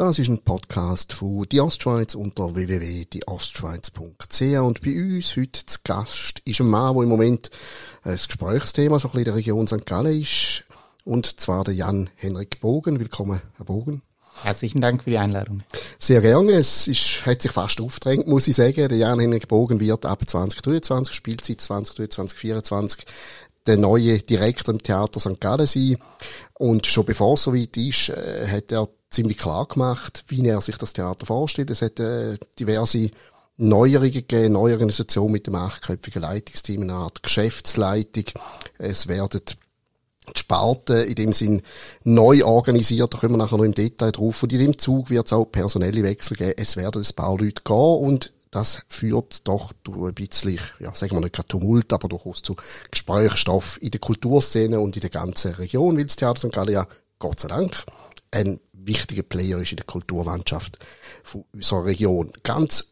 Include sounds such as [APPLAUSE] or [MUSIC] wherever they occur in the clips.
Das ist ein Podcast von Die Ostschweiz unter www.dieostschweiz.ch und bei uns heute zu Gast ist ein Mann, der im Moment ein Gesprächsthema so ein bisschen in der Region St. Gallen ist und zwar der Jan-Henrik Bogen. Willkommen, Herr Bogen. Herzlichen Dank für die Einladung. Sehr gerne. Es ist, hat sich fast aufgedrängt, muss ich sagen. Der Jan-Henrik Bogen wird ab 2023, Spielzeit 2023, 2024, der neue Direktor im Theater St. Gallen sein. Und schon bevor es soweit ist, äh, hat er ziemlich klar gemacht, wie er sich das Theater vorstellt. Es hat äh, diverse Neuerungen gegeben, neue Organisation mit dem achtköpfigen Leitungsteam, eine Art Geschäftsleitung. Es werden die Sparten in dem Sinn neu organisiert, da kommen wir nachher noch im Detail drauf. Und in dem Zug wird es auch personelle Wechsel geben. Es werden ein paar Leute gehen und das führt doch durch ein bisschen, ja, sagen wir nicht gerade Tumult, aber durchaus zu Gesprächsstoff in der Kulturszene und in der ganzen Region, weil das Theater St. Gallen ja, Gott sei Dank, ein wichtiger Player ist in der Kulturlandschaft von unserer Region. Ganz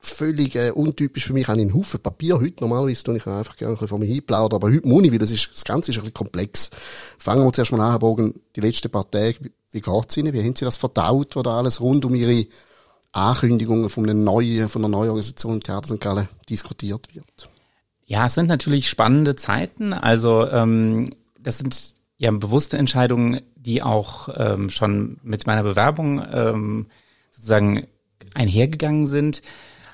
völlig äh, untypisch für mich. Ich habe einen Haufen Papier heute. Normalerweise tue ich einfach gerne ein bisschen von mir hinplaudern. Aber heute muss ich, weil das, ist, das Ganze ist ein bisschen komplex. Fangen wir zuerst mal an, Herr Bogen, die letzten paar Tage. Wie geht's Ihnen? Wie haben Sie das verdaut, was da alles rund um Ihre Ankündigungen von einer neuen, von einer neuen Organisation im Theater St. Gallen diskutiert wird? Ja, es sind natürlich spannende Zeiten. Also ähm, das sind ja bewusste Entscheidungen, die auch ähm, schon mit meiner Bewerbung ähm, sozusagen einhergegangen sind.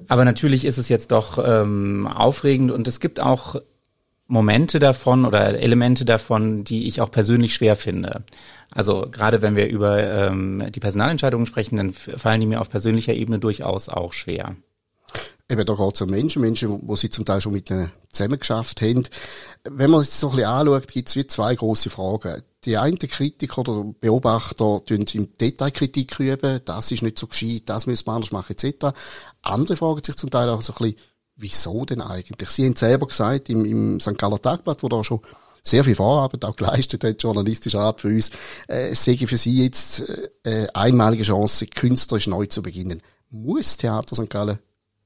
Aber natürlich ist es jetzt doch ähm, aufregend und es gibt auch Momente davon oder Elemente davon, die ich auch persönlich schwer finde. Also gerade wenn wir über ähm, die Personalentscheidungen sprechen, dann fallen die mir auf persönlicher Ebene durchaus auch schwer. Eben, da geht es um Menschen, Menschen, wo sie zum Teil schon mit denen zusammengeschafft haben. Wenn man es so ein bisschen anschaut, gibt es wie zwei große Fragen. Die einen Kritiker oder Beobachter tun im Detail Kritik üben, das ist nicht so gescheit, das müssen wir anders machen, etc. Andere fragen sich zum Teil auch so ein bisschen, wieso denn eigentlich? Sie haben selber gesagt, im, im St. Galler Tagblatt, wo da schon sehr viel Vorarbeit auch geleistet hat, journalistische Art für uns, äh, sei für Sie jetzt äh, einmalige Chance, künstlerisch neu zu beginnen. Muss Theater St. Gallen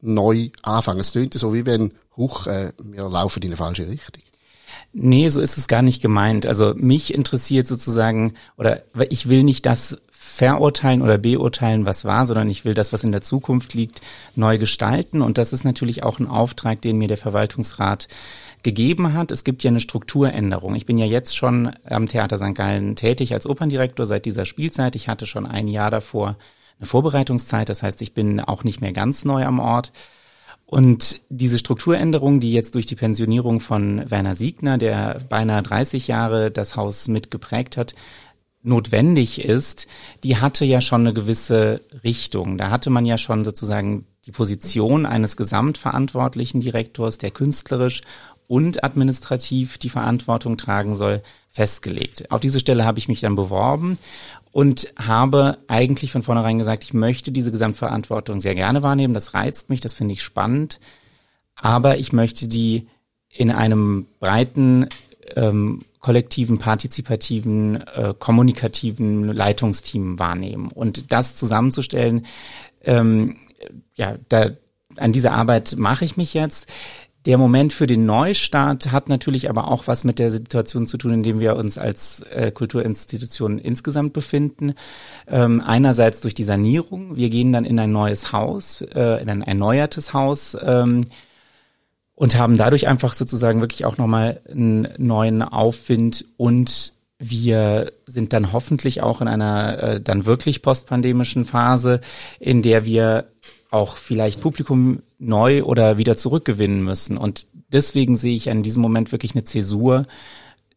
neu anfangen. Es klingt so, wie wenn, huch, äh, wir laufen in eine falsche Richtung. Nee, so ist es gar nicht gemeint. Also mich interessiert sozusagen, oder ich will nicht das verurteilen oder beurteilen, was war, sondern ich will das, was in der Zukunft liegt, neu gestalten. Und das ist natürlich auch ein Auftrag, den mir der Verwaltungsrat gegeben hat. Es gibt ja eine Strukturänderung. Ich bin ja jetzt schon am Theater St. Gallen tätig als Operndirektor seit dieser Spielzeit. Ich hatte schon ein Jahr davor eine Vorbereitungszeit. Das heißt, ich bin auch nicht mehr ganz neu am Ort. Und diese Strukturänderung, die jetzt durch die Pensionierung von Werner Siegner, der beinahe 30 Jahre das Haus mitgeprägt hat, notwendig ist, die hatte ja schon eine gewisse Richtung. Da hatte man ja schon sozusagen die Position eines gesamtverantwortlichen Direktors, der künstlerisch und administrativ die Verantwortung tragen soll, festgelegt. Auf diese Stelle habe ich mich dann beworben und habe eigentlich von vornherein gesagt, ich möchte diese Gesamtverantwortung sehr gerne wahrnehmen. Das reizt mich, das finde ich spannend. Aber ich möchte die in einem breiten, ähm, kollektiven, partizipativen, äh, kommunikativen Leitungsteam wahrnehmen. Und das zusammenzustellen, ähm, ja, da, an diese Arbeit mache ich mich jetzt. Der Moment für den Neustart hat natürlich aber auch was mit der Situation zu tun, in dem wir uns als äh, Kulturinstitution insgesamt befinden. Ähm, einerseits durch die Sanierung. Wir gehen dann in ein neues Haus, äh, in ein erneuertes Haus. Ähm, und haben dadurch einfach sozusagen wirklich auch nochmal einen neuen Aufwind und wir sind dann hoffentlich auch in einer äh, dann wirklich postpandemischen Phase, in der wir auch vielleicht Publikum neu oder wieder zurückgewinnen müssen. Und deswegen sehe ich an diesem Moment wirklich eine Zäsur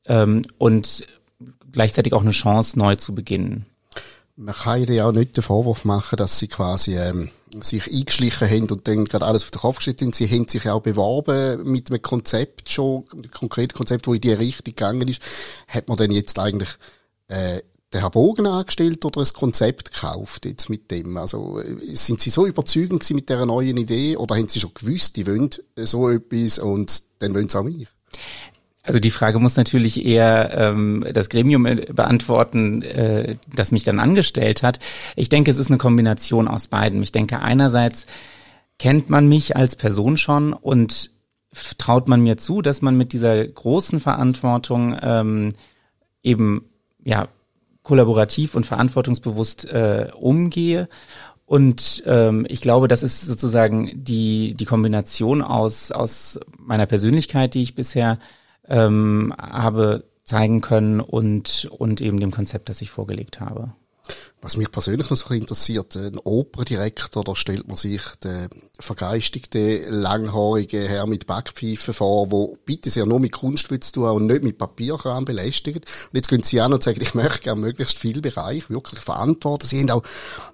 ähm, und gleichzeitig auch eine Chance, neu zu beginnen. Man kann ihnen ja auch nicht den Vorwurf machen, dass sie quasi ähm, sich eingeschlichen haben und dann gerade alles auf den Kopf gestellt haben. Sie haben sich auch beworben mit einem Konzept schon, einem konkreten Konzept, wo in die Richtung gegangen ist. Hat man denn jetzt eigentlich äh, den Herr Bogen angestellt oder ein Konzept gekauft jetzt mit dem? Also sind Sie so überzeugend mit dieser neuen Idee oder haben Sie schon gewusst, die wollen so etwas und dann wollen Sie auch mich? Also die Frage muss natürlich eher ähm, das Gremium äh, beantworten, äh, das mich dann angestellt hat. Ich denke, es ist eine Kombination aus beiden. Ich denke, einerseits kennt man mich als Person schon und traut man mir zu, dass man mit dieser großen Verantwortung ähm, eben ja kollaborativ und verantwortungsbewusst äh, umgehe. Und ähm, ich glaube, das ist sozusagen die, die Kombination aus, aus meiner Persönlichkeit, die ich bisher ähm, habe zeigen können und, und eben dem Konzept, das ich vorgelegt habe. Was mich persönlich noch so interessiert, ein Operndirektor, da stellt man sich den vergeistigten, langhaarigen Herr mit Backpfeife vor, wo bitte sehr nur mit Kunst zu tun und nicht mit Papierkram belästigt. Und jetzt können sie an und sagen, ich möchte gerne möglichst viel Bereich wirklich verantworten. Sie haben auch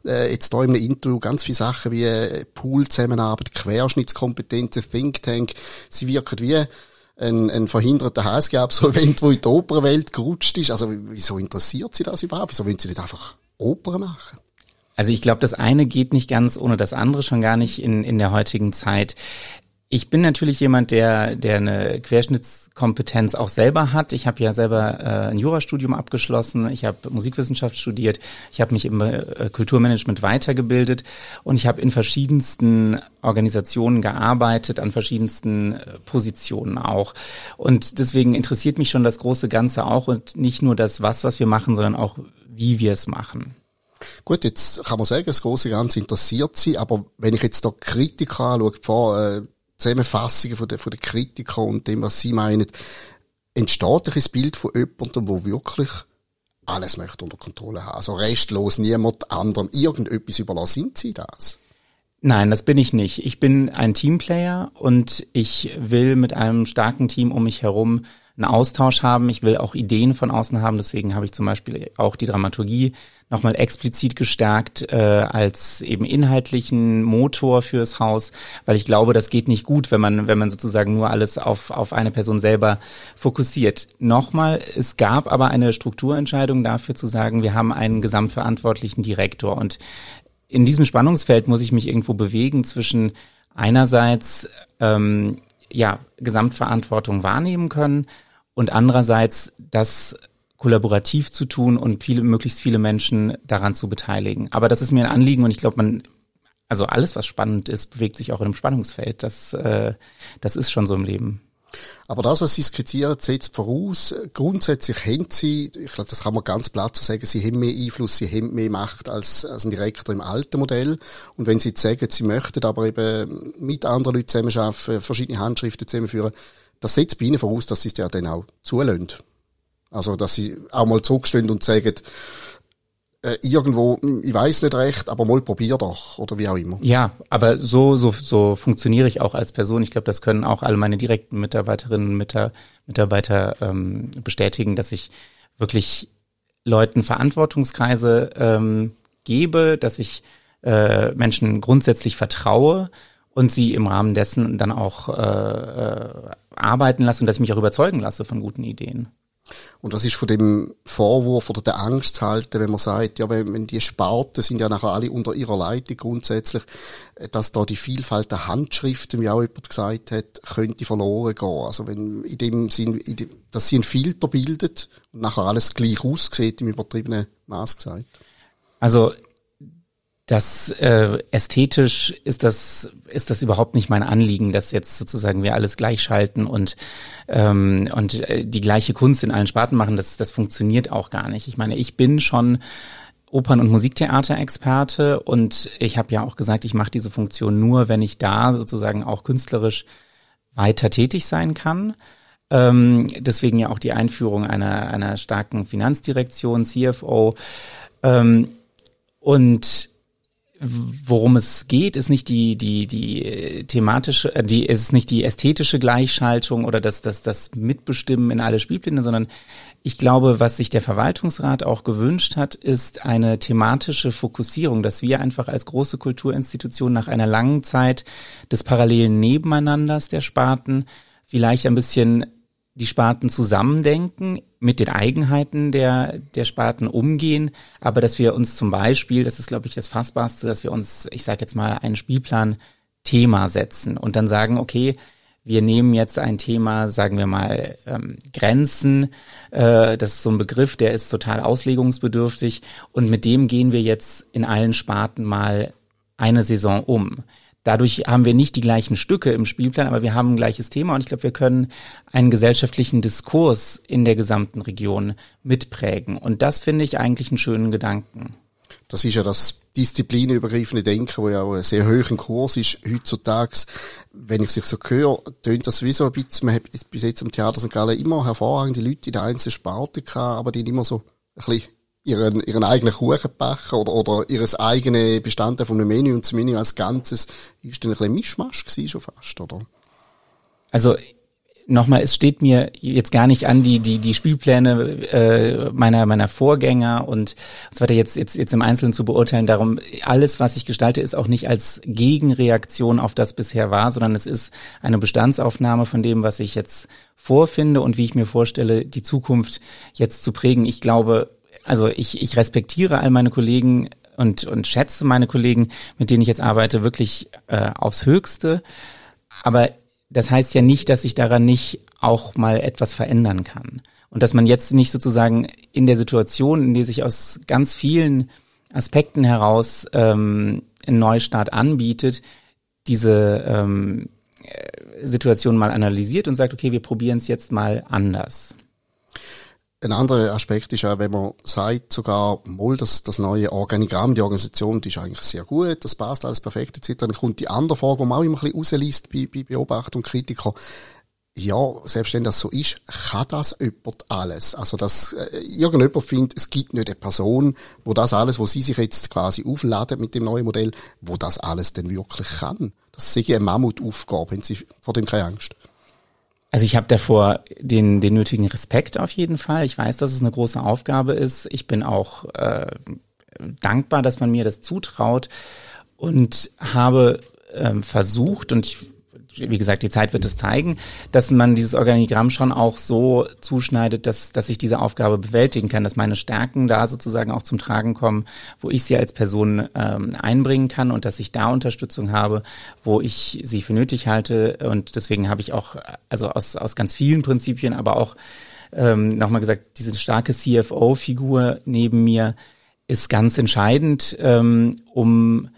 äh, jetzt da im Interview ganz viele Sachen wie äh, Pool-Zusammenarbeit, Querschnittskompetenzen, Think Tank. Sie wirken wie ein, ein verhinderter HSG-Absolvent, der in die Opernwelt gerutscht ist. Also wieso interessiert Sie das überhaupt? Wieso wollen Sie nicht einfach Oper machen? Also ich glaube, das eine geht nicht ganz ohne das andere, schon gar nicht in, in der heutigen Zeit. Ich bin natürlich jemand, der, der eine Querschnittskompetenz auch selber hat. Ich habe ja selber äh, ein Jurastudium abgeschlossen, ich habe Musikwissenschaft studiert, ich habe mich im äh, Kulturmanagement weitergebildet und ich habe in verschiedensten Organisationen gearbeitet, an verschiedensten äh, Positionen auch. Und deswegen interessiert mich schon das große Ganze auch und nicht nur das Was, was wir machen, sondern auch wie wir es machen. Gut, jetzt kann man sagen, das große Ganze interessiert Sie, aber wenn ich jetzt da Kritiker anschaue, vor, äh, Zusammenfassungen von den, von den Kritikern und dem, was sie meinen, entsteht ein Bild von jemandem, der wirklich alles möchte unter Kontrolle haben. Also restlos niemand anderem irgendetwas überlassen. Sind sie das? Nein, das bin ich nicht. Ich bin ein Teamplayer und ich will mit einem starken Team um mich herum einen Austausch haben. Ich will auch Ideen von außen haben. Deswegen habe ich zum Beispiel auch die Dramaturgie nochmal explizit gestärkt äh, als eben inhaltlichen Motor fürs Haus, weil ich glaube, das geht nicht gut, wenn man, wenn man sozusagen nur alles auf, auf eine Person selber fokussiert. Nochmal, es gab aber eine Strukturentscheidung dafür zu sagen, wir haben einen gesamtverantwortlichen Direktor und in diesem Spannungsfeld muss ich mich irgendwo bewegen zwischen einerseits ähm, ja Gesamtverantwortung wahrnehmen können und andererseits das kollaborativ zu tun und viele, möglichst viele Menschen daran zu beteiligen. Aber das ist mir ein Anliegen und ich glaube, man, also alles, was spannend ist, bewegt sich auch in einem Spannungsfeld. Das, äh, das ist schon so im Leben. Aber das, was Sie skizzieren, setzt voraus, grundsätzlich haben Sie, ich glaube, das kann man ganz platt so sagen, Sie haben mehr Einfluss, Sie haben mehr Macht als, als ein Direktor im alten Modell. Und wenn Sie jetzt sagen, Sie möchten aber eben mit anderen Leuten zusammenarbeiten, verschiedene Handschriften zusammenführen, das setzt bei Ihnen voraus, dass Sie es ja dann auch zulassen. Also, dass Sie auch mal zurückstehen und sagen, äh, irgendwo, hm, ich weiß nicht recht, aber mal probier doch oder wie auch immer. Ja, aber so so so funktioniere ich auch als Person. Ich glaube, das können auch alle meine direkten Mitarbeiterinnen und Mitarbeiter ähm, bestätigen, dass ich wirklich Leuten Verantwortungskreise ähm, gebe, dass ich äh, Menschen grundsätzlich vertraue und sie im Rahmen dessen dann auch äh, äh, arbeiten lasse und dass ich mich auch überzeugen lasse von guten Ideen. Und was ist von dem Vorwurf oder der Angst zu halten, wenn man sagt, ja, wenn, wenn die Sparten sind ja nachher alle unter ihrer Leitung grundsätzlich, dass da die Vielfalt der Handschriften, wie auch jemand gesagt hat, könnte verloren gehen. Also wenn in dem Sinn, in dem, dass sie einen Filter bildet und nachher alles gleich aussieht, im übertriebenen Maß gesagt. Also das äh, ästhetisch ist das ist das überhaupt nicht mein Anliegen, dass jetzt sozusagen wir alles gleichschalten und ähm, und äh, die gleiche Kunst in allen Sparten machen. Das das funktioniert auch gar nicht. Ich meine, ich bin schon Opern- und Musiktheaterexperte und ich habe ja auch gesagt, ich mache diese Funktion nur, wenn ich da sozusagen auch künstlerisch weiter tätig sein kann. Ähm, deswegen ja auch die Einführung einer einer starken Finanzdirektion, CFO ähm, und worum es geht, ist nicht die die die thematische, äh, die ist nicht die ästhetische Gleichschaltung oder das das das Mitbestimmen in alle Spielpläne, sondern ich glaube, was sich der Verwaltungsrat auch gewünscht hat, ist eine thematische Fokussierung, dass wir einfach als große Kulturinstitution nach einer langen Zeit des parallelen Nebeneinanders der Sparten vielleicht ein bisschen die Sparten zusammendenken, mit den Eigenheiten der, der Sparten umgehen, aber dass wir uns zum Beispiel, das ist glaube ich das Fassbarste, dass wir uns, ich sage jetzt mal, einen Spielplan Thema setzen und dann sagen, okay, wir nehmen jetzt ein Thema, sagen wir mal, ähm, Grenzen, äh, das ist so ein Begriff, der ist total auslegungsbedürftig und mit dem gehen wir jetzt in allen Sparten mal eine Saison um Dadurch haben wir nicht die gleichen Stücke im Spielplan, aber wir haben ein gleiches Thema und ich glaube, wir können einen gesellschaftlichen Diskurs in der gesamten Region mitprägen. Und das finde ich eigentlich einen schönen Gedanken. Das ist ja das disziplinübergreifende Denken, wo ja auch ein sehr hoch im Kurs ist heutzutage. Wenn ich sich so höre, tönt das wie so ein bisschen, man hat bis jetzt im Theater St. Gallen immer hervorragende Leute in der einzelnen Sparte gehabt, aber die immer so ein bisschen ihren, ihren eigenen Kuchen oder, oder ihres eigene Bestandteil von Menü und das Menü als Ganzes ist dann ein bisschen Mischmasch gewesen schon fast, oder? Also nochmal, es steht mir jetzt gar nicht an, die die die Spielpläne äh, meiner meiner Vorgänger und, und so weiter jetzt jetzt jetzt im Einzelnen zu beurteilen. Darum alles, was ich gestalte, ist auch nicht als Gegenreaktion auf das bisher war, sondern es ist eine Bestandsaufnahme von dem, was ich jetzt vorfinde und wie ich mir vorstelle, die Zukunft jetzt zu prägen. Ich glaube, also ich ich respektiere all meine Kollegen und und schätze meine Kollegen, mit denen ich jetzt arbeite, wirklich äh, aufs Höchste. Aber das heißt ja nicht, dass ich daran nicht auch mal etwas verändern kann. Und dass man jetzt nicht sozusagen in der Situation, in der sich aus ganz vielen Aspekten heraus ähm, ein Neustart anbietet, diese ähm, Situation mal analysiert und sagt, okay, wir probieren es jetzt mal anders. Ein anderer Aspekt ist auch, wenn man sagt, sogar mal das, das neue Organigramm, die Organisation, die ist eigentlich sehr gut, das passt alles perfekt etc. Dann kommt die andere Frage, die man auch immer ein bisschen rausliest bei, bei Beobachtung und Kritiker. Ja, selbst wenn das so ist, kann das jemand alles? Also, dass äh, irgendjemand findet, es gibt nicht eine Person, wo das alles, wo sie sich jetzt quasi aufladen mit dem neuen Modell, wo das alles denn wirklich kann. Das ist eine Mammutaufgabe, haben Sie vor dem keine Angst? Also ich habe davor den, den nötigen Respekt auf jeden Fall. Ich weiß, dass es eine große Aufgabe ist. Ich bin auch äh, dankbar, dass man mir das zutraut und habe ähm, versucht, und ich wie gesagt, die Zeit wird es zeigen, dass man dieses Organigramm schon auch so zuschneidet, dass, dass ich diese Aufgabe bewältigen kann, dass meine Stärken da sozusagen auch zum Tragen kommen, wo ich sie als Person ähm, einbringen kann und dass ich da Unterstützung habe, wo ich sie für nötig halte. Und deswegen habe ich auch, also aus, aus ganz vielen Prinzipien, aber auch ähm, nochmal gesagt, diese starke CFO-Figur neben mir ist ganz entscheidend, ähm, um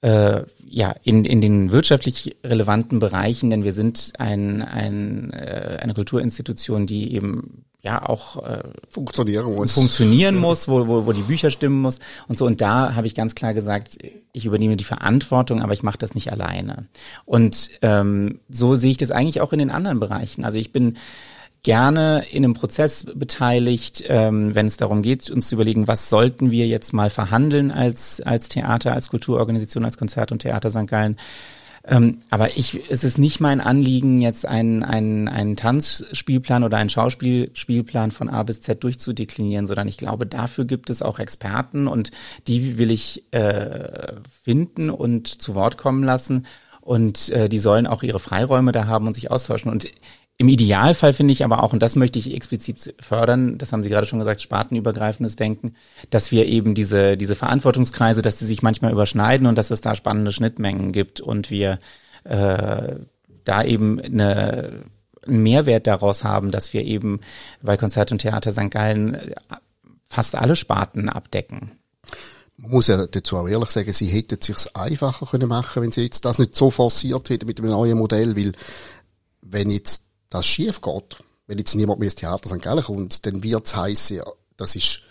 äh, ja, in, in den wirtschaftlich relevanten Bereichen, denn wir sind ein, ein, äh, eine Kulturinstitution, die eben ja auch äh, funktionieren muss, funktionieren muss wo, wo, wo die Bücher stimmen muss und so. Und da habe ich ganz klar gesagt, ich übernehme die Verantwortung, aber ich mache das nicht alleine. Und ähm, so sehe ich das eigentlich auch in den anderen Bereichen. Also ich bin gerne in einem Prozess beteiligt, ähm, wenn es darum geht, uns zu überlegen, was sollten wir jetzt mal verhandeln als, als Theater, als Kulturorganisation, als Konzert- und Theater St. Gallen. Ähm, aber ich, es ist nicht mein Anliegen, jetzt einen, einen, einen Tanzspielplan oder einen Schauspielspielplan von A bis Z durchzudeklinieren, sondern ich glaube, dafür gibt es auch Experten und die will ich äh, finden und zu Wort kommen lassen. Und äh, die sollen auch ihre Freiräume da haben und sich austauschen. Und im Idealfall finde ich aber auch, und das möchte ich explizit fördern, das haben Sie gerade schon gesagt, spartenübergreifendes Denken, dass wir eben diese, diese Verantwortungskreise, dass die sich manchmal überschneiden und dass es da spannende Schnittmengen gibt und wir äh, da eben eine, einen Mehrwert daraus haben, dass wir eben bei Konzert und Theater St. Gallen fast alle Sparten abdecken. Man muss ja dazu auch ehrlich sagen, sie hätten es sich einfacher können machen, wenn sie jetzt das nicht so forciert hätten mit dem neuen Modell, weil wenn jetzt das schief geht, wenn jetzt niemand mehr ins Theater St. Gallen kommt, dann wird es heissen, das ist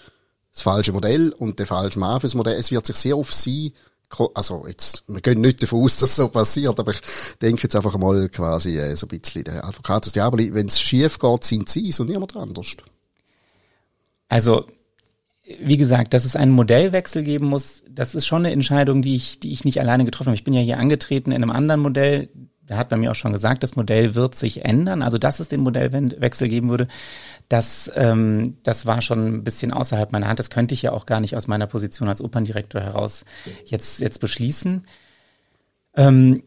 das falsche Modell und der falsche Mann fürs Modell. Es wird sich sehr auf sie, also jetzt, wir gehen nicht davon aus, [LAUGHS] dass so passiert, aber ich denke jetzt einfach mal quasi äh, so ein bisschen der Advocatus Diaboli, wenn es schief geht, sind sie es und niemand anders. Also, wie gesagt, dass es einen Modellwechsel geben muss, das ist schon eine Entscheidung, die ich, die ich nicht alleine getroffen habe. Ich bin ja hier angetreten in einem anderen Modell, da hat man mir auch schon gesagt, das Modell wird sich ändern. Also dass es den Modellwechsel geben würde, das, ähm, das war schon ein bisschen außerhalb meiner Hand. Das könnte ich ja auch gar nicht aus meiner Position als Operndirektor heraus jetzt, jetzt beschließen. Ähm,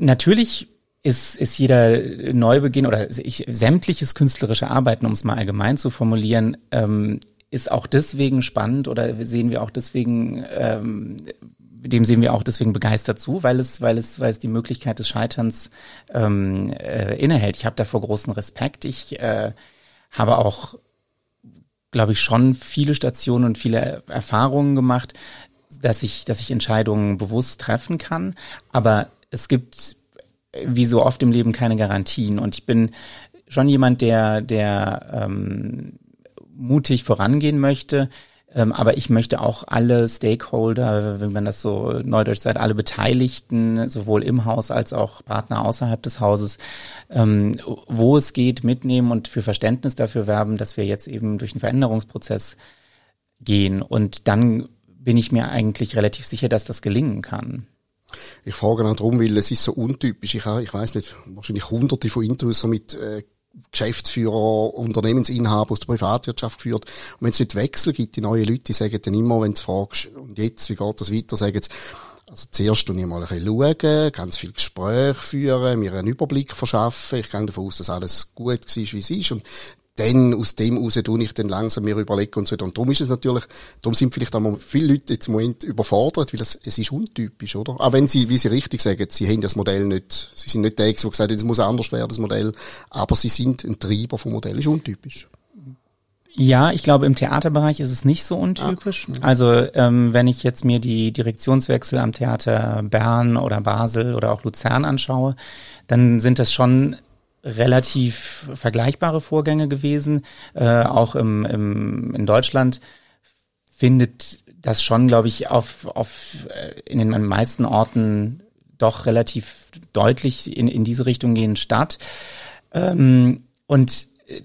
natürlich ist, ist jeder Neubeginn oder ich, sämtliches künstlerische Arbeiten, um es mal allgemein zu formulieren, ähm, ist auch deswegen spannend oder sehen wir auch deswegen ähm, dem sehen wir auch deswegen begeistert zu, weil es, weil es, weil es die Möglichkeit des Scheiterns ähm, äh, innehält. Ich habe davor großen Respekt. Ich äh, habe auch, glaube ich, schon viele Stationen und viele Erfahrungen gemacht. dass ich, dass ich Entscheidungen bewusst treffen kann. Aber es gibt wie so oft im Leben keine Garantien. Und ich bin schon jemand, der, der ähm, mutig vorangehen möchte. Ähm, aber ich möchte auch alle Stakeholder, wenn man das so neudeutsch sagt, alle Beteiligten, sowohl im Haus als auch Partner außerhalb des Hauses, ähm, wo es geht, mitnehmen und für Verständnis dafür werben, dass wir jetzt eben durch einen Veränderungsprozess gehen. Und dann bin ich mir eigentlich relativ sicher, dass das gelingen kann. Ich frage auch darum, weil es ist so untypisch. Ich, ich weiß nicht, wahrscheinlich hunderte von Interviews so mit äh, Geschäftsführer, Unternehmensinhaber aus der Privatwirtschaft geführt. Und wenn es nicht Wechsel gibt, die neuen Leute, sagen dann immer, wenn du fragst, und jetzt, wie geht das weiter, sagen sie, also zuerst tue ich mal ein bisschen schauen, ganz viel Gespräch führen, mir einen Überblick verschaffen. Ich gehe davon aus, dass alles gut war, wie es ist. Und dann aus dem raus tue ich dann langsam mir überlegen und so weiter. Und darum ist es natürlich, darum sind vielleicht auch viele Leute jetzt im Moment überfordert, weil es, es ist untypisch, oder? Auch wenn sie, wie sie richtig sagen, sie haben das Modell nicht, sie sind nicht der, die gesagt haben, es muss anders werden, das Modell, aber sie sind ein Treiber vom Modell, ist untypisch. Ja, ich glaube, im Theaterbereich ist es nicht so untypisch. Ach, also ähm, wenn ich jetzt mir die Direktionswechsel am Theater Bern oder Basel oder auch Luzern anschaue, dann sind das schon relativ vergleichbare Vorgänge gewesen. Äh, auch im, im, in Deutschland findet das schon, glaube ich, auf, auf äh, in den meisten Orten doch relativ deutlich in, in diese Richtung gehen statt. Ähm, und äh,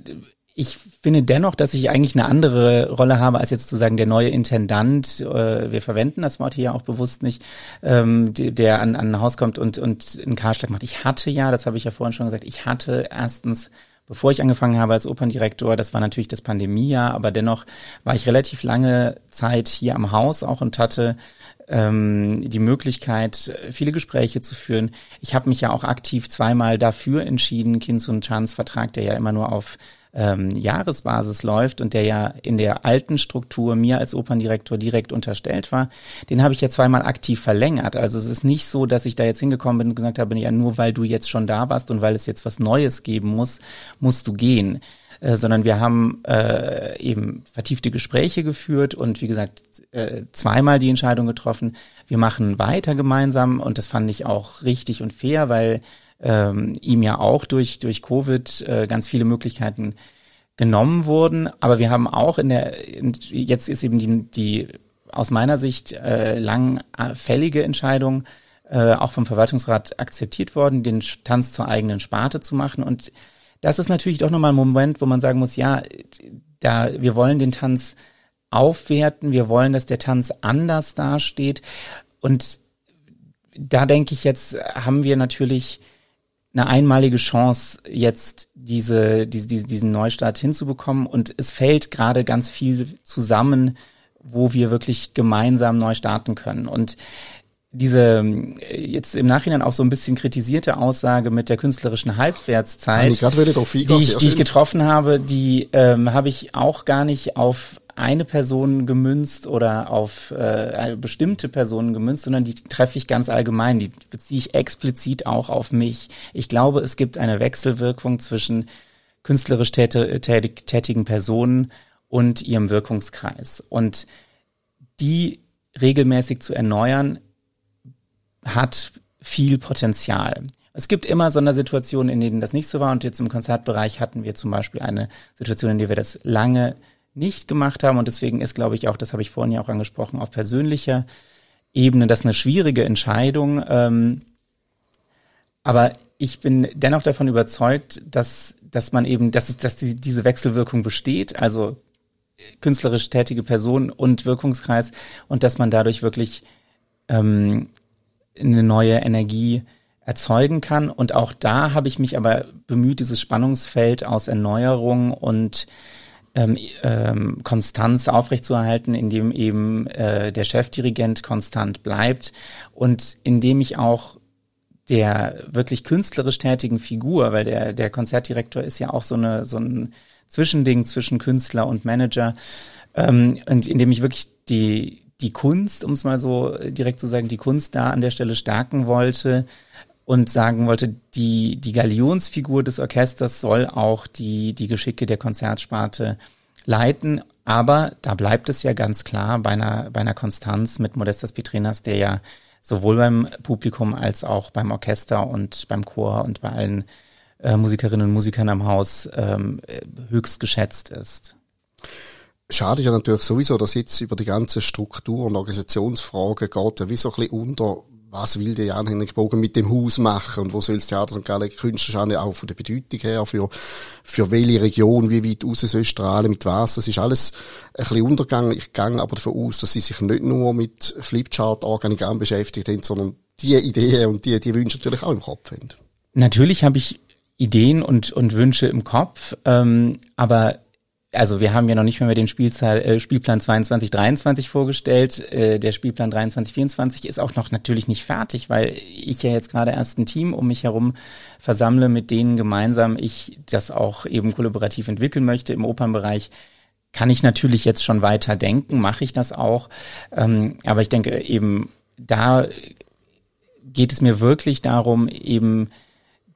ich finde dennoch, dass ich eigentlich eine andere Rolle habe als jetzt sozusagen der neue Intendant. Äh, wir verwenden das Wort hier auch bewusst nicht, ähm, der an, an ein Haus kommt und, und einen Kahlschlag macht. Ich hatte ja, das habe ich ja vorhin schon gesagt, ich hatte erstens bevor ich angefangen habe als Operndirektor, das war natürlich das Pandemiejahr, aber dennoch war ich relativ lange Zeit hier am Haus auch und hatte ähm, die Möglichkeit, viele Gespräche zu führen. Ich habe mich ja auch aktiv zweimal dafür entschieden, Kinz und Chans Vertrag, der ja immer nur auf ähm, Jahresbasis läuft und der ja in der alten Struktur mir als Operndirektor direkt unterstellt war, den habe ich ja zweimal aktiv verlängert. Also es ist nicht so, dass ich da jetzt hingekommen bin und gesagt habe, ja, nur weil du jetzt schon da warst und weil es jetzt was Neues geben muss, musst du gehen. Äh, sondern wir haben äh, eben vertiefte Gespräche geführt und wie gesagt äh, zweimal die Entscheidung getroffen, wir machen weiter gemeinsam und das fand ich auch richtig und fair, weil ähm, ihm ja auch durch, durch Covid äh, ganz viele Möglichkeiten genommen wurden. Aber wir haben auch in der, jetzt ist eben die, die aus meiner Sicht äh, lang fällige Entscheidung äh, auch vom Verwaltungsrat akzeptiert worden, den Tanz zur eigenen Sparte zu machen. Und das ist natürlich doch nochmal ein Moment, wo man sagen muss, ja, da, wir wollen den Tanz aufwerten, wir wollen, dass der Tanz anders dasteht. Und da denke ich, jetzt haben wir natürlich eine einmalige Chance, jetzt diese, diese, diesen Neustart hinzubekommen. Und es fällt gerade ganz viel zusammen, wo wir wirklich gemeinsam neu starten können. Und diese jetzt im Nachhinein auch so ein bisschen kritisierte Aussage mit der künstlerischen Halbwertszeit, die, die, ich, die ich getroffen habe, die ähm, habe ich auch gar nicht auf eine Person gemünzt oder auf äh, bestimmte Personen gemünzt, sondern die treffe ich ganz allgemein. Die beziehe ich explizit auch auf mich. Ich glaube, es gibt eine Wechselwirkung zwischen künstlerisch tätig, tätigen Personen und ihrem Wirkungskreis. Und die regelmäßig zu erneuern, hat viel Potenzial. Es gibt immer Sondersituationen, in denen das nicht so war. Und jetzt im Konzertbereich hatten wir zum Beispiel eine Situation, in der wir das lange nicht gemacht haben. Und deswegen ist, glaube ich, auch, das habe ich vorhin ja auch angesprochen, auf persönlicher Ebene das eine schwierige Entscheidung. Ähm, aber ich bin dennoch davon überzeugt, dass, dass man eben, dass, es, dass die, diese Wechselwirkung besteht, also künstlerisch tätige Person und Wirkungskreis und dass man dadurch wirklich ähm, eine neue Energie erzeugen kann. Und auch da habe ich mich aber bemüht, dieses Spannungsfeld aus Erneuerung und ähm, ähm, Konstanz aufrechtzuerhalten, indem eben äh, der Chefdirigent konstant bleibt und indem ich auch der wirklich künstlerisch tätigen Figur, weil der, der Konzertdirektor ist ja auch so, eine, so ein Zwischending zwischen Künstler und Manager, ähm, und indem ich wirklich die, die Kunst, um es mal so direkt zu sagen, die Kunst da an der Stelle stärken wollte und sagen wollte, die, die Galionsfigur des Orchesters soll auch die, die Geschicke der Konzertsparte leiten. Aber da bleibt es ja ganz klar bei einer, bei einer Konstanz mit Modestas Pitrenas, der ja sowohl beim Publikum als auch beim Orchester und beim Chor und bei allen äh, Musikerinnen und Musikern am Haus ähm, höchst geschätzt ist. Schade ist ja natürlich sowieso, dass jetzt über die ganze Struktur und Organisationsfragen geht ja wie so ein bisschen unter, was will der Jan-Henrik Bogen mit dem Haus machen und wo soll das Theater St. Gallen künstlich auch von der Bedeutung her, für, für welche Region, wie weit raus soll strahlen, mit was. Das ist alles ein bisschen untergegangen. Ich gehe aber davon aus, dass sie sich nicht nur mit Flipchart-Organigramm beschäftigt haben, sondern die Ideen und die, die Wünsche natürlich auch im Kopf haben. Natürlich habe ich Ideen und, und Wünsche im Kopf, ähm, aber also wir haben ja noch nicht mehr den Spielzahl, äh, Spielplan 22, 23 vorgestellt. Äh, der Spielplan 23, 24 ist auch noch natürlich nicht fertig, weil ich ja jetzt gerade erst ein Team um mich herum versammle, mit denen gemeinsam ich das auch eben kollaborativ entwickeln möchte im Opernbereich. Kann ich natürlich jetzt schon weiter denken, mache ich das auch. Ähm, aber ich denke eben, da geht es mir wirklich darum, eben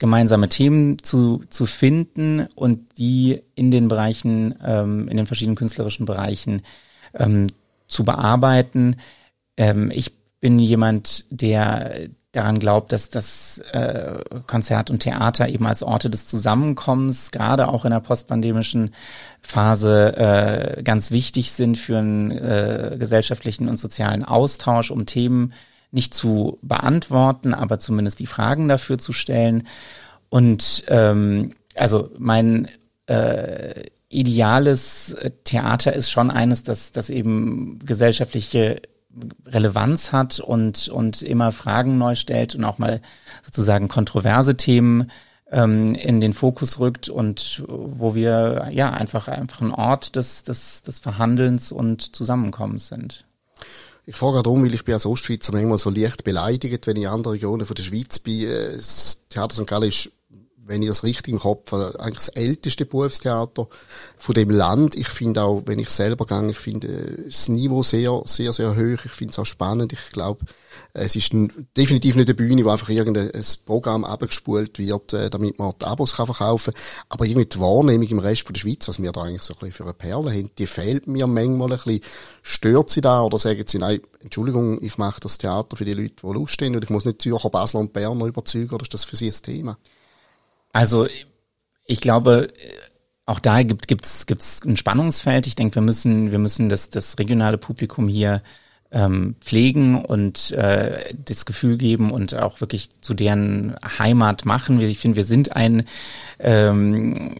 gemeinsame Themen zu, zu finden und die in den Bereichen, ähm, in den verschiedenen künstlerischen Bereichen ähm, zu bearbeiten. Ähm, ich bin jemand, der daran glaubt, dass das äh, Konzert und Theater eben als Orte des Zusammenkommens, gerade auch in der postpandemischen Phase, äh, ganz wichtig sind für einen äh, gesellschaftlichen und sozialen Austausch, um Themen nicht zu beantworten, aber zumindest die Fragen dafür zu stellen. Und ähm, also mein äh, ideales Theater ist schon eines, das, das eben gesellschaftliche Relevanz hat und, und immer Fragen neu stellt und auch mal sozusagen kontroverse Themen ähm, in den Fokus rückt und wo wir ja einfach einfach ein Ort des, des, des Verhandelns und Zusammenkommens sind. Ich frage darum, weil ich bin als Ostschweizer manchmal so leicht beleidigt, wenn ich in anderen Regionen von der Schweiz bin. Äh, das Theater St. Gallen ist wenn ich das richtig im Kopf habe, eigentlich das älteste Berufstheater von dem Land. Ich finde auch, wenn ich selber gehe, ich finde das Niveau sehr, sehr, sehr hoch. Ich finde es auch spannend. Ich glaube, es ist definitiv nicht eine Bühne, wo einfach irgendein Programm abgespult wird, äh, damit man die Abos kann verkaufen kann. Aber irgendwie die Wahrnehmung im Rest von der Schweiz, was wir da eigentlich so ein bisschen für eine Perle haben, die fehlt mir manchmal ein bisschen. Stört sie da oder sagen sie, nein, Entschuldigung, ich mache das Theater für die Leute, die Lust haben und ich muss nicht Zürcher, Basel und Berner überzeugen oder ist das für sie ein Thema? Also ich glaube, auch da gibt gibt's gibt's ein Spannungsfeld. Ich denke, wir müssen wir müssen das das regionale Publikum hier ähm, pflegen und äh, das Gefühl geben und auch wirklich zu deren Heimat machen. Ich finde, wir sind ein ähm,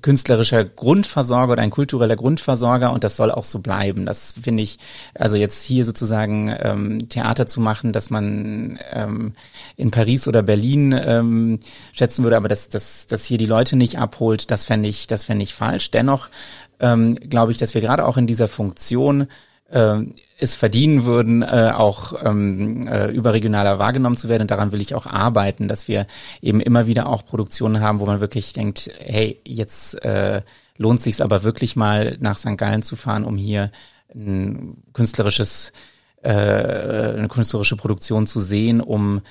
künstlerischer Grundversorger oder ein kultureller Grundversorger und das soll auch so bleiben. Das finde ich, also jetzt hier sozusagen ähm, Theater zu machen, dass man ähm, in Paris oder Berlin ähm, schätzen würde, aber dass, dass, dass hier die Leute nicht abholt, das fände ich, das fände ich falsch. Dennoch ähm, glaube ich, dass wir gerade auch in dieser Funktion äh, es verdienen würden, äh, auch ähm, äh, überregionaler wahrgenommen zu werden. Und daran will ich auch arbeiten, dass wir eben immer wieder auch Produktionen haben, wo man wirklich denkt, hey, jetzt äh, lohnt sich aber wirklich mal nach St. Gallen zu fahren, um hier ein künstlerisches, äh, eine künstlerische Produktion zu sehen, um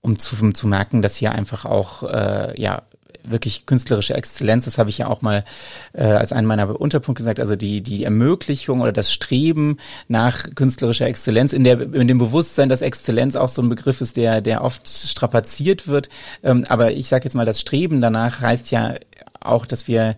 um zu, um zu merken, dass hier einfach auch äh, ja wirklich künstlerische Exzellenz, das habe ich ja auch mal äh, als einen meiner Unterpunkte gesagt, also die, die Ermöglichung oder das Streben nach künstlerischer Exzellenz, in, der, in dem Bewusstsein, dass Exzellenz auch so ein Begriff ist, der, der oft strapaziert wird. Ähm, aber ich sage jetzt mal, das Streben danach heißt ja auch, dass wir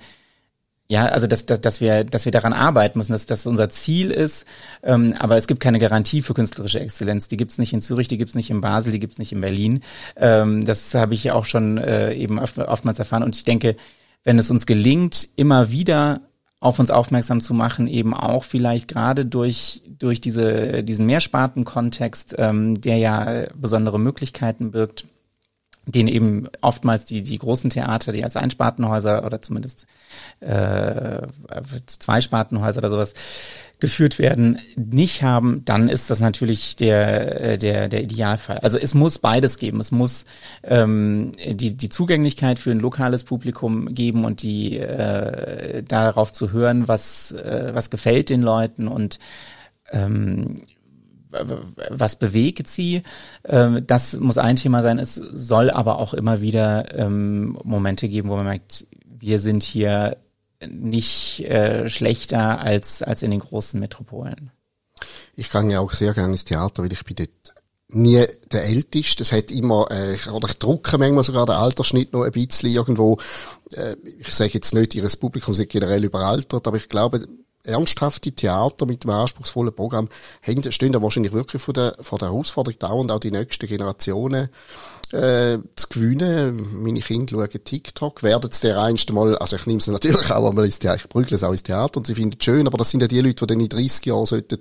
ja, also dass, dass, dass wir, dass wir daran arbeiten müssen, dass das unser Ziel ist. Ähm, aber es gibt keine Garantie für künstlerische Exzellenz. Die gibt's nicht in Zürich, die gibt's nicht in Basel, die gibt's nicht in Berlin. Ähm, das habe ich auch schon äh, eben oft, oftmals erfahren. Und ich denke, wenn es uns gelingt, immer wieder auf uns aufmerksam zu machen, eben auch vielleicht gerade durch, durch diese, diesen Mehrspartenkontext, ähm, der ja besondere Möglichkeiten birgt, den eben oftmals die, die großen Theater, die als Einspartenhäuser oder zumindest äh, Zweispartenhäuser oder sowas geführt werden, nicht haben, dann ist das natürlich der, äh, der, der Idealfall. Also es muss beides geben. Es muss ähm, die, die Zugänglichkeit für ein lokales Publikum geben und die äh, darauf zu hören, was, äh, was gefällt den Leuten und ähm, was bewegt sie? Ähm, das muss ein Thema sein. Es soll aber auch immer wieder ähm, Momente geben, wo man merkt, wir sind hier nicht äh, schlechter als, als in den großen Metropolen. Ich gehe ja auch sehr gerne ins Theater, weil ich bin dort nie der Älteste. Es hat immer, äh, oder ich drucke manchmal sogar den Altersschnitt noch ein bisschen irgendwo. Äh, ich sage jetzt nicht, ihres Publikum sind generell überaltert, aber ich glaube, ernsthafte Theater mit einem anspruchsvollen Programm haben, stehen da wahrscheinlich wirklich vor der, vor der Herausforderung dauernd auch die nächsten Generationen äh, zu gewinnen. Meine Kinder schauen TikTok, werden es der einst mal, also ich nehme sie natürlich auch einmal ins Theater, ich prügle es auch ins Theater und sie finden es schön, aber das sind ja die Leute, die dann in 30 Jahren sollten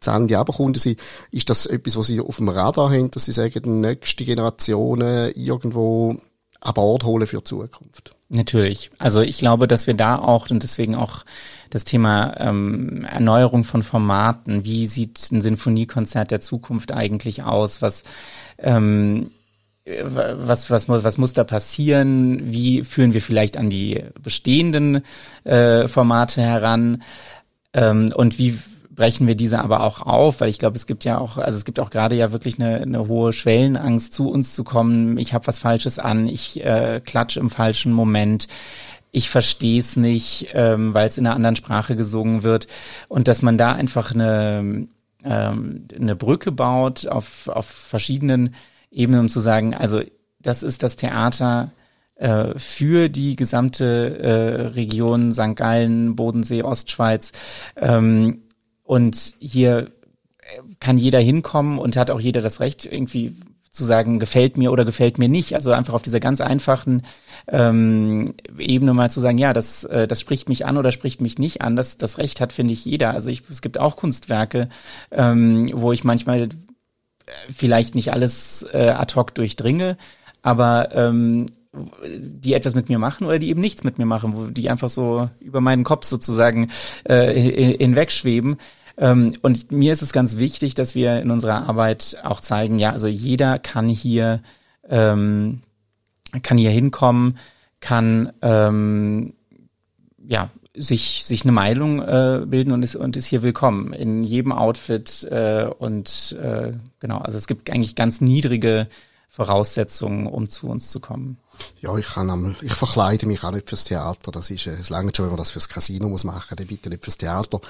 zu Ende Abkunden sein. Ist das etwas, was sie auf dem Radar haben, dass sie sagen, die nächste Generationen irgendwo an Bord holen für die Zukunft? Natürlich. Also ich glaube, dass wir da auch und deswegen auch das Thema ähm, Erneuerung von Formaten. Wie sieht ein Sinfoniekonzert der Zukunft eigentlich aus? Was ähm, was, was, muss, was muss da passieren? Wie führen wir vielleicht an die bestehenden äh, Formate heran? Ähm, und wie brechen wir diese aber auch auf? Weil ich glaube, es gibt ja auch, also es gibt auch gerade ja wirklich eine, eine hohe Schwellenangst, zu uns zu kommen. Ich habe was Falsches an, ich äh, klatsche im falschen Moment ich verstehe es nicht, ähm, weil es in einer anderen Sprache gesungen wird. Und dass man da einfach eine, ähm, eine Brücke baut auf, auf verschiedenen Ebenen, um zu sagen, also das ist das Theater äh, für die gesamte äh, Region St. Gallen, Bodensee, Ostschweiz. Ähm, und hier kann jeder hinkommen und hat auch jeder das Recht, irgendwie zu sagen, gefällt mir oder gefällt mir nicht. Also einfach auf dieser ganz einfachen ähm, Ebene mal zu sagen, ja, das, äh, das spricht mich an oder spricht mich nicht an. Das, das Recht hat, finde ich, jeder. Also ich, es gibt auch Kunstwerke, ähm, wo ich manchmal vielleicht nicht alles äh, ad hoc durchdringe, aber ähm, die etwas mit mir machen oder die eben nichts mit mir machen, wo die einfach so über meinen Kopf sozusagen äh, hinwegschweben. Ähm, und mir ist es ganz wichtig, dass wir in unserer Arbeit auch zeigen, ja, also jeder kann hier, ähm, kann hier hinkommen, kann ähm, ja sich sich eine Meinung äh, bilden und ist und ist hier willkommen in jedem Outfit äh, und äh, genau also es gibt eigentlich ganz niedrige Voraussetzungen, um zu uns zu kommen. Ja, ich kann einmal, ich verkleide mich auch nicht fürs Theater. Das ist, es lange schon, wenn man das fürs Casino muss machen, dann bitte nicht fürs Theater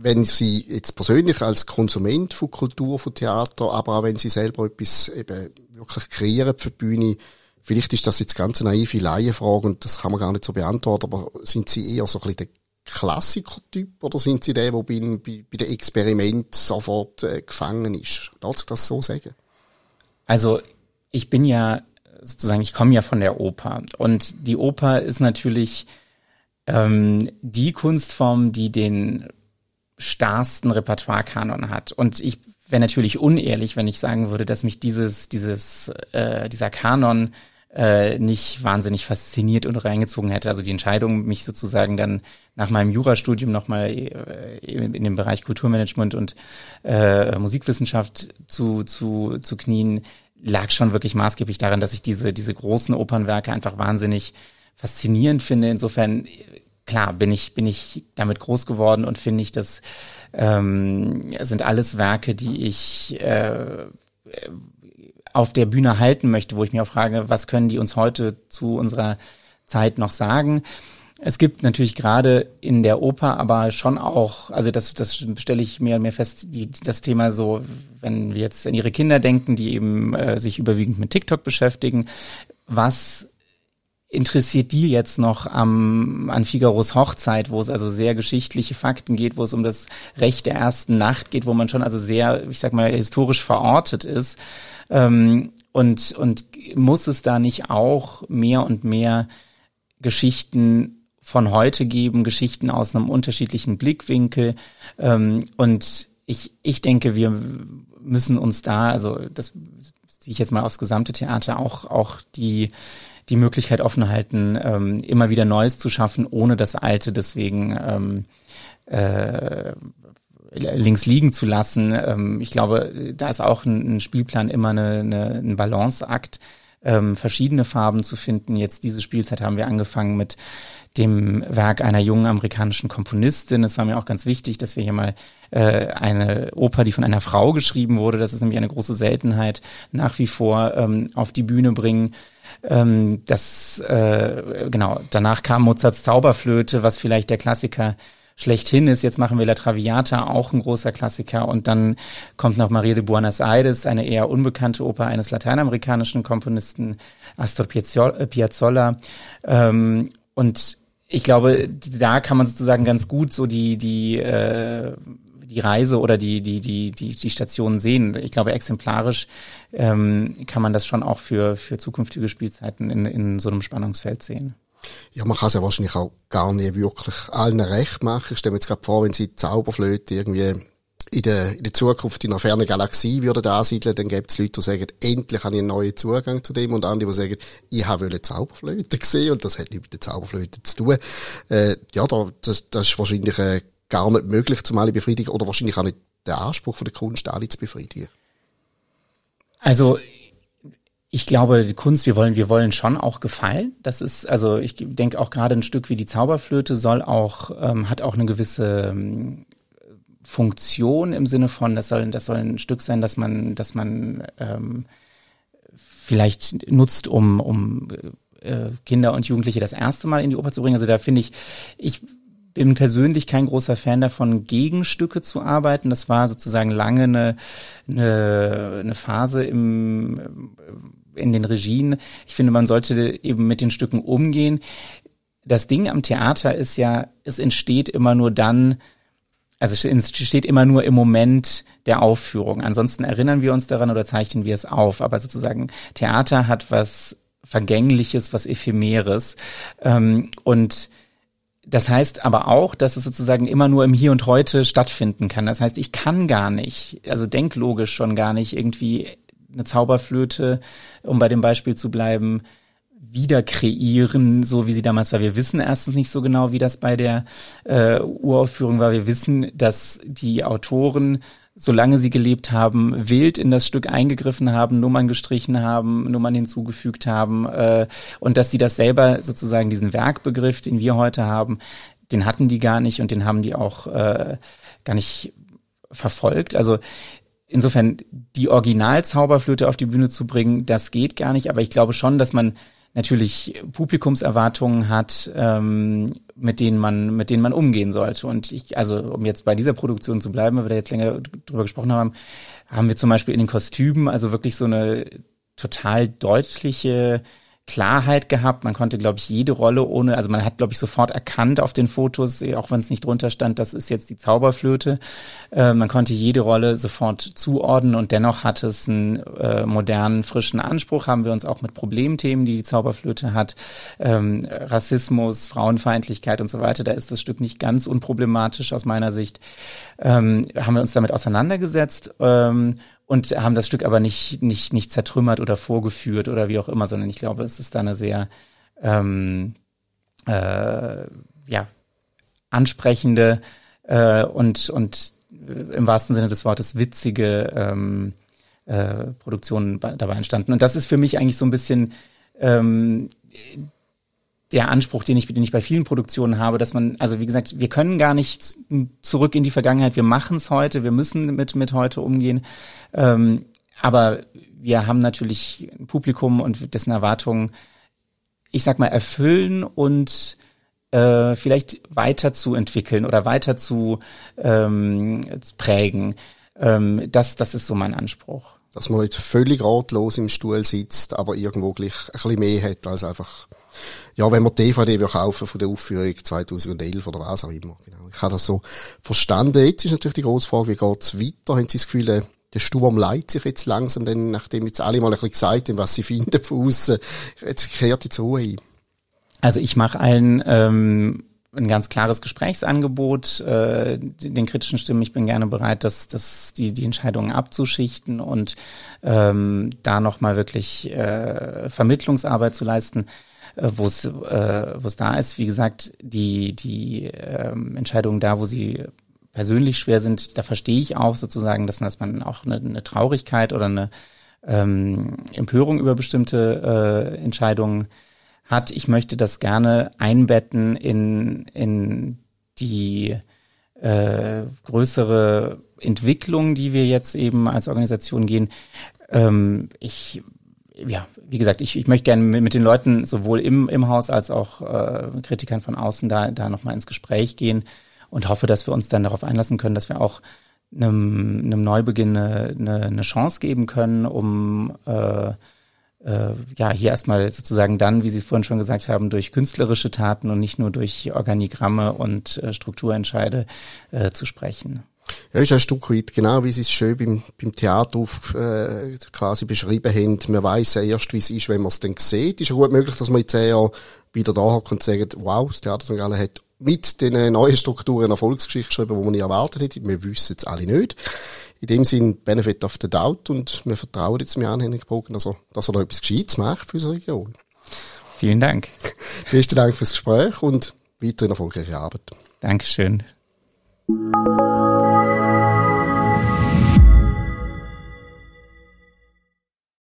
wenn Sie jetzt persönlich als Konsument von Kultur, von Theater, aber auch wenn Sie selber etwas eben wirklich kreieren für die Bühne, vielleicht ist das jetzt ganz eine naive Laienfrage und das kann man gar nicht so beantworten, aber sind Sie eher so ein bisschen der Klassiker-Typ oder sind Sie der, der bei, bei, bei dem Experiment sofort äh, gefangen ist? Darf ich das so sagen? Also ich bin ja sozusagen, ich komme ja von der Oper und die Oper ist natürlich ähm, die Kunstform, die den starrsten Repertoire-Kanon hat. Und ich wäre natürlich unehrlich, wenn ich sagen würde, dass mich dieses, dieses, äh, dieser Kanon äh, nicht wahnsinnig fasziniert und reingezogen hätte. Also die Entscheidung, mich sozusagen dann nach meinem Jurastudium nochmal äh, in, dem Bereich Kulturmanagement und äh, Musikwissenschaft zu, zu, zu knien, lag schon wirklich maßgeblich daran, dass ich diese, diese großen Opernwerke einfach wahnsinnig faszinierend finde. Insofern klar bin ich, bin ich damit groß geworden und finde ich, das ähm, sind alles Werke, die ich äh, auf der Bühne halten möchte, wo ich mir auch frage, was können die uns heute zu unserer Zeit noch sagen? Es gibt natürlich gerade in der Oper, aber schon auch, also das, das stelle ich mehr und mehr fest, die, das Thema so, wenn wir jetzt an ihre Kinder denken, die eben äh, sich überwiegend mit TikTok beschäftigen, was interessiert die jetzt noch am, an Figaros Hochzeit, wo es also sehr geschichtliche Fakten geht, wo es um das Recht der ersten Nacht geht, wo man schon also sehr, ich sag mal, historisch verortet ist. Ähm, und, und muss es da nicht auch mehr und mehr Geschichten von heute geben, Geschichten aus einem unterschiedlichen Blickwinkel. Ähm, und ich, ich denke, wir müssen uns da, also das ziehe ich jetzt mal aufs gesamte Theater, auch, auch die die Möglichkeit offen halten, ähm, immer wieder Neues zu schaffen, ohne das Alte deswegen ähm, äh, links liegen zu lassen. Ähm, ich glaube, da ist auch ein, ein Spielplan immer eine, eine, ein Balanceakt, ähm, verschiedene Farben zu finden. Jetzt diese Spielzeit haben wir angefangen mit dem Werk einer jungen amerikanischen Komponistin. Es war mir auch ganz wichtig, dass wir hier mal äh, eine Oper, die von einer Frau geschrieben wurde, das ist nämlich eine große Seltenheit, nach wie vor ähm, auf die Bühne bringen. Ähm, das, äh, genau, danach kam Mozarts Zauberflöte, was vielleicht der Klassiker schlechthin ist. Jetzt machen wir La Traviata, auch ein großer Klassiker. Und dann kommt noch Maria de Buenos Aires, eine eher unbekannte Oper eines lateinamerikanischen Komponisten, Astor Piazzolla. Ähm, und ich glaube, da kann man sozusagen ganz gut so die, die, äh, die Reise oder die, die, die, die, die Station sehen. Ich glaube, exemplarisch ähm, kann man das schon auch für, für zukünftige Spielzeiten in, in so einem Spannungsfeld sehen. Ja, man kann es ja wahrscheinlich auch gar nicht wirklich allen recht machen. Ich stelle mir jetzt gerade vor, wenn sie Zauberflöte irgendwie in der, in der Zukunft in einer fernen Galaxie würden ansiedeln, dann gäbe es Leute, die sagen, endlich habe ich einen neuen Zugang zu dem und andere, die sagen, ich habe eine Zauberflöte gesehen und das hat nichts mit der Zauberflöte zu tun. Äh, ja, da, das, das ist wahrscheinlich äh, gar nicht möglich, zum alle befriedigen oder wahrscheinlich auch nicht der Anspruch von der Kunst, alle zu befriedigen. Also ich glaube, die Kunst, wir wollen, wir wollen schon auch gefallen. Das ist, also ich denke auch gerade ein Stück wie die Zauberflöte soll auch, ähm, hat auch eine gewisse ähm, Funktion im Sinne von, das soll, das soll ein Stück sein, dass man, dass man ähm, vielleicht nutzt, um, um äh, Kinder und Jugendliche das erste Mal in die Oper zu bringen. Also da finde ich, ich bin persönlich kein großer Fan davon, Gegenstücke zu arbeiten. Das war sozusagen lange eine, eine, eine Phase im, in den Regien. Ich finde, man sollte eben mit den Stücken umgehen. Das Ding am Theater ist ja, es entsteht immer nur dann, also es entsteht immer nur im Moment der Aufführung. Ansonsten erinnern wir uns daran oder zeichnen wir es auf. Aber sozusagen Theater hat was Vergängliches, was Ephemeres. Ähm, und das heißt aber auch, dass es sozusagen immer nur im Hier und Heute stattfinden kann. Das heißt, ich kann gar nicht, also denklogisch schon gar nicht irgendwie eine Zauberflöte, um bei dem Beispiel zu bleiben, wieder kreieren, so wie sie damals war. Wir wissen erstens nicht so genau, wie das bei der äh, Uraufführung war. Wir wissen, dass die Autoren solange sie gelebt haben, wild in das Stück eingegriffen haben, Nummern gestrichen haben, Nummern hinzugefügt haben äh, und dass sie das selber sozusagen diesen Werkbegriff, den wir heute haben, den hatten die gar nicht und den haben die auch äh, gar nicht verfolgt. Also insofern die Originalzauberflöte auf die Bühne zu bringen, das geht gar nicht, aber ich glaube schon, dass man natürlich Publikumserwartungen hat, ähm, mit denen man, mit denen man umgehen sollte. Und ich, also um jetzt bei dieser Produktion zu bleiben, weil wir da jetzt länger drüber gesprochen haben, haben wir zum Beispiel in den Kostümen also wirklich so eine total deutliche Klarheit gehabt. Man konnte, glaube ich, jede Rolle ohne, also man hat, glaube ich, sofort erkannt auf den Fotos, eh, auch wenn es nicht drunter stand, das ist jetzt die Zauberflöte. Äh, man konnte jede Rolle sofort zuordnen und dennoch hat es einen äh, modernen, frischen Anspruch. Haben wir uns auch mit Problemthemen, die die Zauberflöte hat, ähm, Rassismus, Frauenfeindlichkeit und so weiter, da ist das Stück nicht ganz unproblematisch aus meiner Sicht. Ähm, haben wir uns damit auseinandergesetzt ähm, und haben das Stück aber nicht, nicht, nicht zertrümmert oder vorgeführt oder wie auch immer, sondern ich glaube, es ist da eine sehr ähm, äh, ja, ansprechende äh, und, und im wahrsten Sinne des Wortes witzige ähm, äh, Produktion dabei entstanden. Und das ist für mich eigentlich so ein bisschen ähm, der Anspruch, den ich, den ich bei vielen Produktionen habe, dass man, also wie gesagt, wir können gar nicht zurück in die Vergangenheit, wir machen es heute, wir müssen mit, mit heute umgehen. Ähm, aber wir haben natürlich ein Publikum und dessen Erwartungen, ich sag mal, erfüllen und äh, vielleicht weiter zu entwickeln oder weiter zu ähm, prägen. Ähm, das, das ist so mein Anspruch. Dass man nicht völlig ratlos im Stuhl sitzt, aber irgendwo gleich ein bisschen mehr hat als einfach ja, wenn man DVD will kaufen von der Aufführung 2011 oder was auch immer. Genau. Ich habe das so verstanden. Jetzt ist natürlich die grosse Frage, wie geht's weiter? Haben Sie das Gefühl, äh, der Sturm leitet sich jetzt langsam, denn nachdem jetzt alle mal ein bisschen gesagt haben, was sie finden von aussen, jetzt kehrt die Ruhe ein. Also ich mache allen ähm, ein ganz klares Gesprächsangebot, äh, den kritischen Stimmen. Ich bin gerne bereit, das, das, die, die Entscheidungen abzuschichten und ähm, da nochmal wirklich äh, Vermittlungsarbeit zu leisten. Äh, wo es äh, wo es da ist. Wie gesagt, die die ähm, Entscheidungen da, wo sie persönlich schwer sind, da verstehe ich auch sozusagen, dass man, dass man auch eine, eine Traurigkeit oder eine ähm, Empörung über bestimmte äh, Entscheidungen hat. Ich möchte das gerne einbetten in in die äh, größere Entwicklung, die wir jetzt eben als Organisation gehen. Ähm, ich ja, wie gesagt, ich, ich möchte gerne mit, den Leuten sowohl im, im Haus als auch äh, Kritikern von außen da, da nochmal ins Gespräch gehen und hoffe, dass wir uns dann darauf einlassen können, dass wir auch einem, einem Neubeginn eine, eine, eine Chance geben können, um äh, äh, ja hier erstmal sozusagen dann, wie Sie es vorhin schon gesagt haben, durch künstlerische Taten und nicht nur durch Organigramme und äh, Strukturentscheide äh, zu sprechen. Ja, ist ein Stück weit, genau wie Sie es schön beim, beim Theater auf, äh, quasi beschrieben haben. Man weiss ja erst, wie es ist, wenn man es dann sieht. Ist ja gut möglich, dass man zehn Jahren wieder da hat und sagt, wow, das Theater St. Gallen hat mit den neuen Strukturen eine Erfolgsgeschichte geschrieben, die man nie erwartet hätte. Wir wissen es alle nicht. In dem Sinn, Benefit of the Doubt und wir vertrauen jetzt mir an Henning Bogen, dass er, dass er da etwas Gescheites macht für unsere Region. Vielen Dank. [LAUGHS] Besten Dank fürs Gespräch und weiterhin erfolgreiche Arbeit. Dankeschön.